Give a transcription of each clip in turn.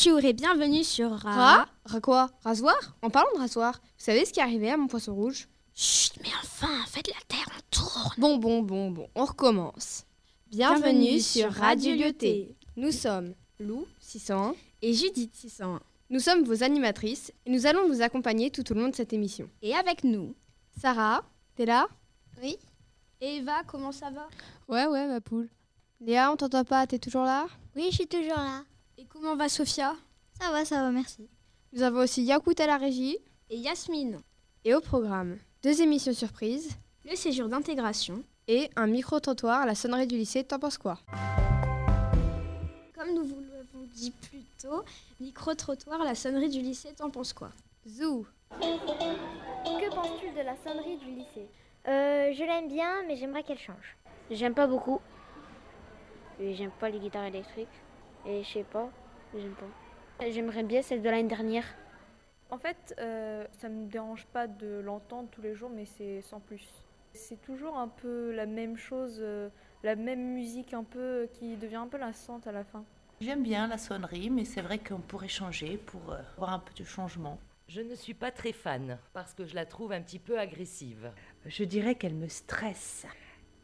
Bonjour et bienvenue sur Ra. Ra quoi Rasoir En parlant de rasoir, vous savez ce qui est arrivé à mon poisson rouge Chut, mais enfin, faites la terre, on tourne. Bon, bon, bon, bon, on recommence. Bienvenue, sur Radio Lyoté. Nous sommes Lou, 601, Et Judith 601. nous sommes vos animatrices et nous allons vous accompagner tout au long de cette émission. Et avec nous, Sarah, t'es là? Oui. Eva, comment ça va? Ouais, ouais, ma poule. Léa, on t'entend pas, t'es toujours là? Oui, je suis toujours là. Et comment va Sophia? Ça va, ça va, merci. Nous avons aussi Yakout à la régie Et Yasmine et au programme deux émissions surprises Le séjour d'intégration. et un micro-trottoir à la sonnerie du lycée. T'en penses quoi Comme nous vous l'avons dit plus tôt, micro-trottoir, la sonnerie du lycée, t'en penses quoi Zou Que penses-tu de la sonnerie du lycée? Euh, Je l'aime bien, mais j'aimerais qu'elle change. J'aime pas beaucoup. Et j'aime pas les guitares électriques. Et je sais pas, j'aime pas. J'aimerais bien celle de l'année dernière. En fait, euh, ça me dérange pas de l'entendre tous les jours, mais c'est sans plus. C'est toujours un peu la même chose, euh, la même musique un peu euh, qui devient un peu lassante à la fin. J'aime bien la sonnerie, mais c'est vrai qu'on pourrait changer pour euh, avoir un peu de changement. Je ne suis pas très fan parce que je la trouve un petit peu agressive. Je dirais qu'elle me stresse.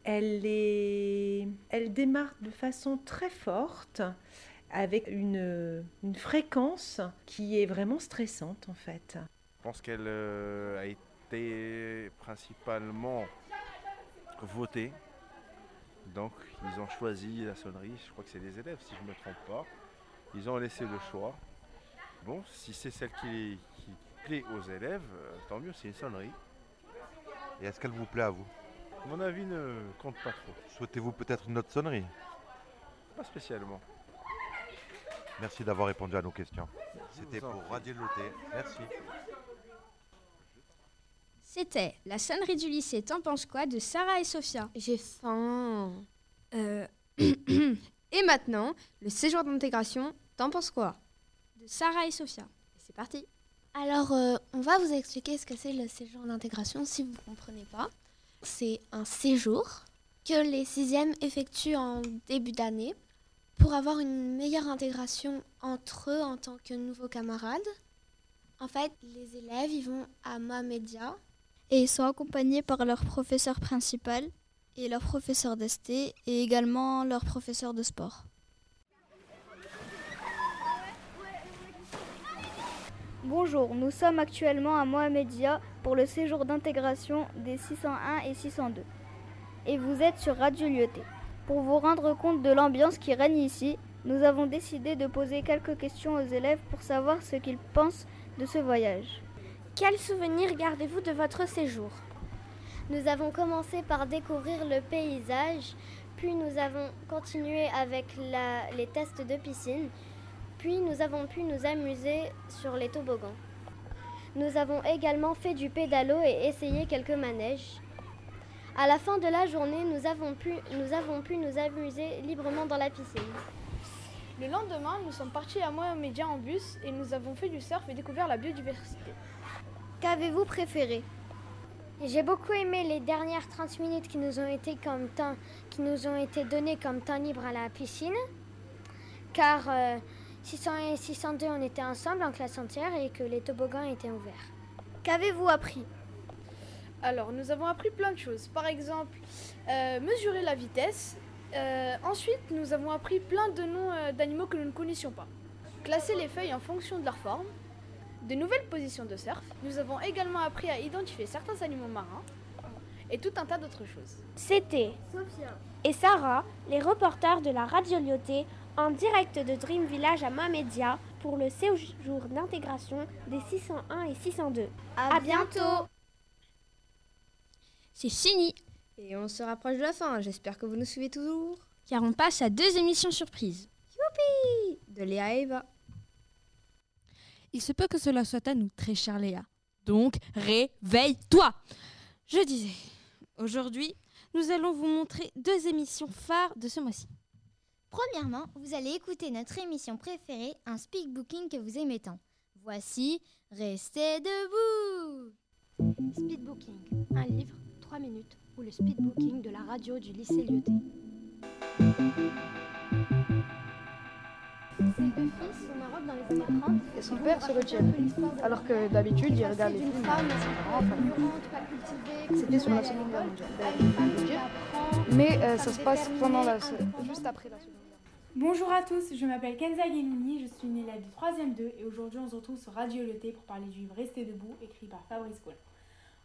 Elle est, elle démarre de façon très forte, avec une, une fréquence qui est vraiment stressante en fait. Je pense qu'elle euh, a été principalement votée. Donc ils ont choisi la sonnerie, je crois que c'est les élèves si je ne me trompe pas. Ils ont laissé le choix. Bon, si c'est celle qui, qui plaît aux élèves, euh, tant mieux, c'est une sonnerie. Et est-ce qu'elle vous plaît à vous? Mon avis ne compte pas trop, Souhaitez-vous peut-être une autre sonnerie? Pas spécialement. Merci d'avoir répondu à nos questions. C'était pour prie. Radio Loté. Merci. C'était la sonnerie du lycée, t'en penses quoi de Sarah et Sophia? J'ai faim. Euh, Et maintenant, le séjour d'intégration, t'en penses quoi? De Sarah et Sophia. Et C'est parti. Alors, euh, on va vous expliquer ce que c'est le séjour d'intégration si vous ne comprenez pas. C'est un séjour que les sixièmes effectuent en début d'année pour avoir une meilleure intégration entre eux en tant que nouveaux camarades. En fait, les élèves, ils vont à Mohamedia et ils sont accompagnés par leur professeur principal et leur professeur d'ST et également leur professeur de sport. Bonjour, nous sommes actuellement à Mohamedia pour le séjour d'intégration des 601 et 602. Et vous êtes sur Radio Lyoté. Pour vous rendre compte de l'ambiance qui règne ici, nous avons décidé de poser quelques questions aux élèves pour savoir ce qu'ils pensent de ce voyage. Quels souvenirs gardez-vous de votre séjour? Nous avons commencé par découvrir le paysage, puis nous avons continué avec la- les tests de piscine, puis nous avons pu nous amuser sur les toboggans. Nous avons également fait du pédalo et essayé quelques manèges. À la fin de la journée, nous avons pu nous, avons pu nous amuser librement dans la piscine. Le lendemain, nous sommes partis à Mohamedia en bus et nous avons fait du surf et découvert la biodiversité. Qu'avez-vous préféré? J'ai beaucoup aimé les dernières 30 minutes qui nous ont été comme temps, qui nous ont été données comme temps libre à la piscine, car euh, 600 et 602 on était ensemble en classe entière et que les toboggans étaient ouverts. Qu'avez-vous appris? Alors, nous avons appris plein de choses. Par exemple, euh, mesurer la vitesse. Euh, ensuite, nous avons appris plein de noms euh, d'animaux que nous ne connaissions pas. Classer les feuilles en fonction de leur forme. De nouvelles positions de surf. Nous avons également appris à identifier certains animaux marins. Et tout un tas d'autres choses. C'était Sophia. et Sarah, les reporters de la radio Lyoté, en direct de Dream Village à Mohamedia pour le séjour d'intégration des 601 et 602. À bientôt C'est fini, Et on se rapproche de la fin. J'espère que vous nous suivez toujours. car on passe à deux émissions surprises. De Léa et Eva. Il se peut que cela soit à nous, très chère Léa. Donc, réveille-toi Je disais, aujourd'hui, nous allons vous montrer deux émissions phares de ce mois-ci. Premièrement, vous allez écouter notre émission préférée, un speakbooking que vous aimez tant. Voici Restez debout Speedbooking, un livre, 3 minutes, ou le speedbooking de la radio du lycée Lyoté. Et son père se retire. Alors que d'habitude, il regarde les films. C'était sur la Seconde Guerre mondiale, le. Mais euh, ça se passe pendant la, juste après la Seconde Guerre. Bonjour à tous, je m'appelle Kenza Guénouni, je suis une élève du 3e 2 et aujourd'hui on se retrouve sur Radio LET pour parler du livre Restez debout écrit par Fabrice Collin.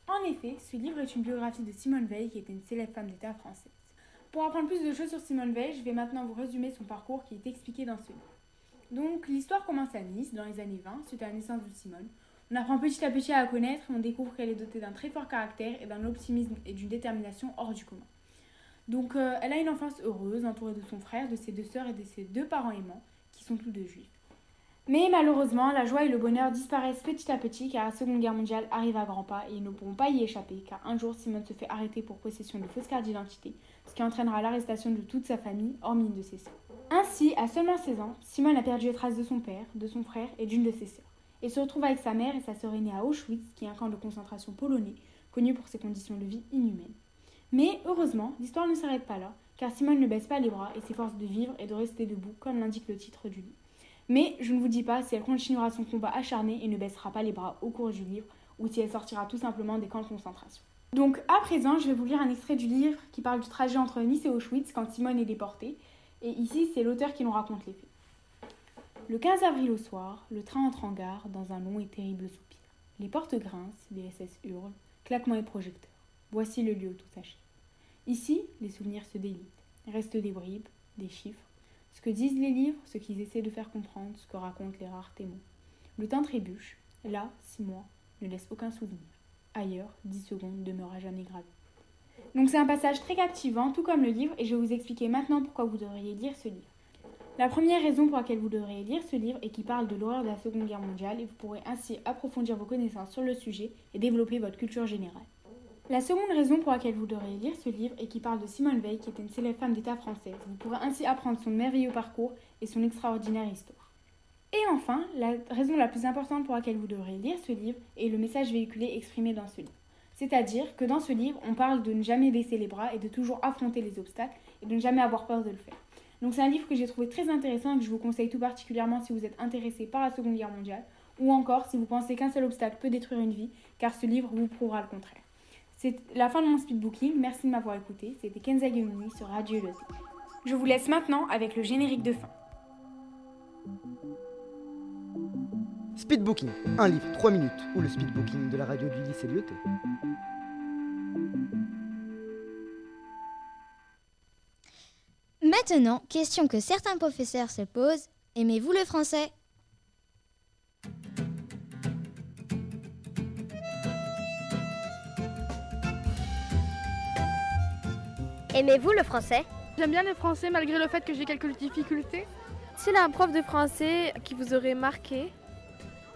En effet, ce livre est une biographie de Simone Veil qui était une célèbre femme d'État française. Pour apprendre plus de choses sur Simone Veil, je vais maintenant vous résumer son parcours qui est expliqué dans ce livre. Donc l'histoire commence à Nice dans les années 20 suite à la naissance de Simone. On apprend petit à petit à la connaître on découvre qu'elle est dotée d'un très fort caractère et d'un optimisme et d'une détermination hors du commun. Donc euh, elle a une enfance heureuse, entourée de son frère, de ses deux sœurs et de ses deux parents aimants, qui sont tous deux juifs. Mais malheureusement, la joie et le bonheur disparaissent petit à petit car la Seconde Guerre mondiale arrive à grands pas et ils ne pourront pas y échapper car un jour Simone se fait arrêter pour possession de fausses cartes d'identité, ce qui entraînera l'arrestation de toute sa famille, hormis une de ses sœurs. Ainsi, à seulement 16 ans, Simone a perdu les traces de son père, de son frère et d'une de ses sœurs, et se retrouve avec sa mère et sa sœur aînée à Auschwitz, qui est un camp de concentration polonais, connu pour ses conditions de vie inhumaines. Mais heureusement, l'histoire ne s'arrête pas là, car Simone ne baisse pas les bras et s'efforce de vivre et de rester debout, comme l'indique le titre du livre. Mais je ne vous dis pas si elle continuera son combat acharné et ne baissera pas les bras au cours du livre, ou si elle sortira tout simplement des camps de concentration. Donc à présent, je vais vous lire un extrait du livre qui parle du trajet entre Nice et Auschwitz quand Simone est déportée, et ici c'est l'auteur qui nous raconte les faits. Le 15 avril au soir, le train entre en gare dans un long et terrible soupir. Les portes grincent, les SS hurlent, claquements et projecteurs. Voici le lieu où tout s'achève. Ici, les souvenirs se délitent. Restent des bribes, des chiffres, ce que disent les livres, ce qu'ils essaient de faire comprendre, ce que racontent les rares témoins. Le temps trébuche. Là, six mois, ne laisse aucun souvenir. Ailleurs, dix secondes demeurent jamais gravées. Donc c'est un passage très captivant, tout comme le livre, et je vais vous expliquer maintenant pourquoi vous devriez lire ce livre. La première raison pour laquelle vous devriez lire ce livre est qu'il parle de l'horreur de la Seconde Guerre mondiale et vous pourrez ainsi approfondir vos connaissances sur le sujet et développer votre culture générale. La seconde raison pour laquelle vous devriez lire ce livre est qu'il parle de Simone Veil, qui était une célèbre femme d'État française. Vous pourrez ainsi apprendre son merveilleux parcours et son extraordinaire histoire. Et enfin, la raison la plus importante pour laquelle vous devriez lire ce livre est le message véhiculé exprimé dans ce livre. C'est-à-dire que dans ce livre, on parle de ne jamais baisser les bras et de toujours affronter les obstacles et de ne jamais avoir peur de le faire. Donc c'est un livre que j'ai trouvé très intéressant et que je vous conseille tout particulièrement si vous êtes intéressé par la Seconde Guerre mondiale ou encore si vous pensez qu'un seul obstacle peut détruire une vie, car ce livre vous prouvera le contraire. C'est la fin de mon speedbooking. Merci de m'avoir écouté. C'était Kenza Gemini sur Radio Lotte. Je vous laisse maintenant avec le générique de fin. Speedbooking, un livre, 3 minutes, ou le speedbooking de la radio du lycée Lyoté. Maintenant, question que certains professeurs se posent, aimez-vous le français? Aimez-vous le français? J'aime bien le français malgré le fait que j'ai quelques difficultés. S'il a un prof de français qui vous aurait marqué?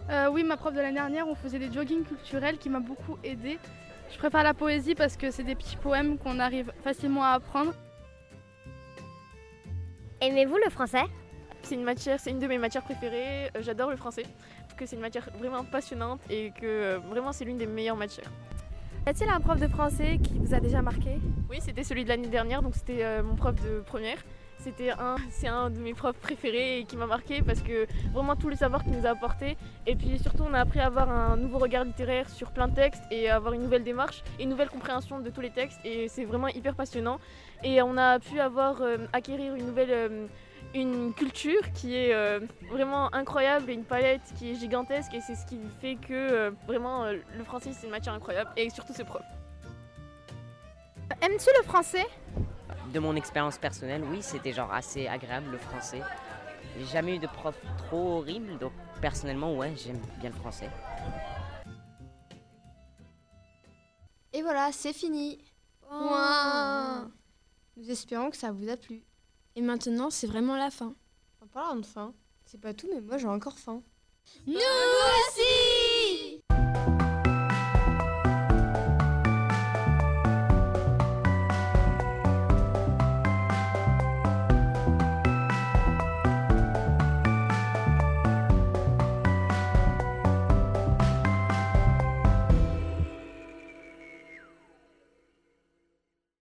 Euh, oui, ma prof de l'année dernière, on faisait des jogging culturels qui m'a beaucoup aidé. Je préfère la poésie parce que c'est des petits poèmes qu'on arrive facilement à apprendre. Aimez-vous le français? C'est une matière, c'est une de mes matières préférées. Euh, J'adore le français parce que c'est une matière vraiment passionnante et que euh, vraiment c'est l'une des meilleures matières. Y a-t-il un prof de français qui vous a déjà marqué? Oui, c'était celui de l'année dernière, donc c'était euh, mon prof de première. C'était un, c'est un de mes profs préférés et qui m'a marqué parce que vraiment tout le savoir qu'il nous a apporté. Et puis surtout, on a appris à avoir un nouveau regard littéraire sur plein de textes et à avoir une nouvelle démarche et une nouvelle compréhension de tous les textes. Et c'est vraiment hyper passionnant. Et on a pu avoir euh, acquérir une nouvelle euh, une culture qui est euh, vraiment incroyable et une palette qui est gigantesque. Et c'est ce qui fait que euh, vraiment euh, le français c'est une matière incroyable et surtout ses profs. Aimes-tu le français? De mon expérience personnelle, oui, c'était genre assez agréable le français. J'ai jamais eu de prof trop horrible, donc personnellement, ouais, j'aime bien le français. Et voilà, c'est fini. Nous espérons que ça vous a plu. Et maintenant, c'est vraiment la fin. En parlant de fin, c'est pas tout, mais moi j'ai encore faim. Nous aussi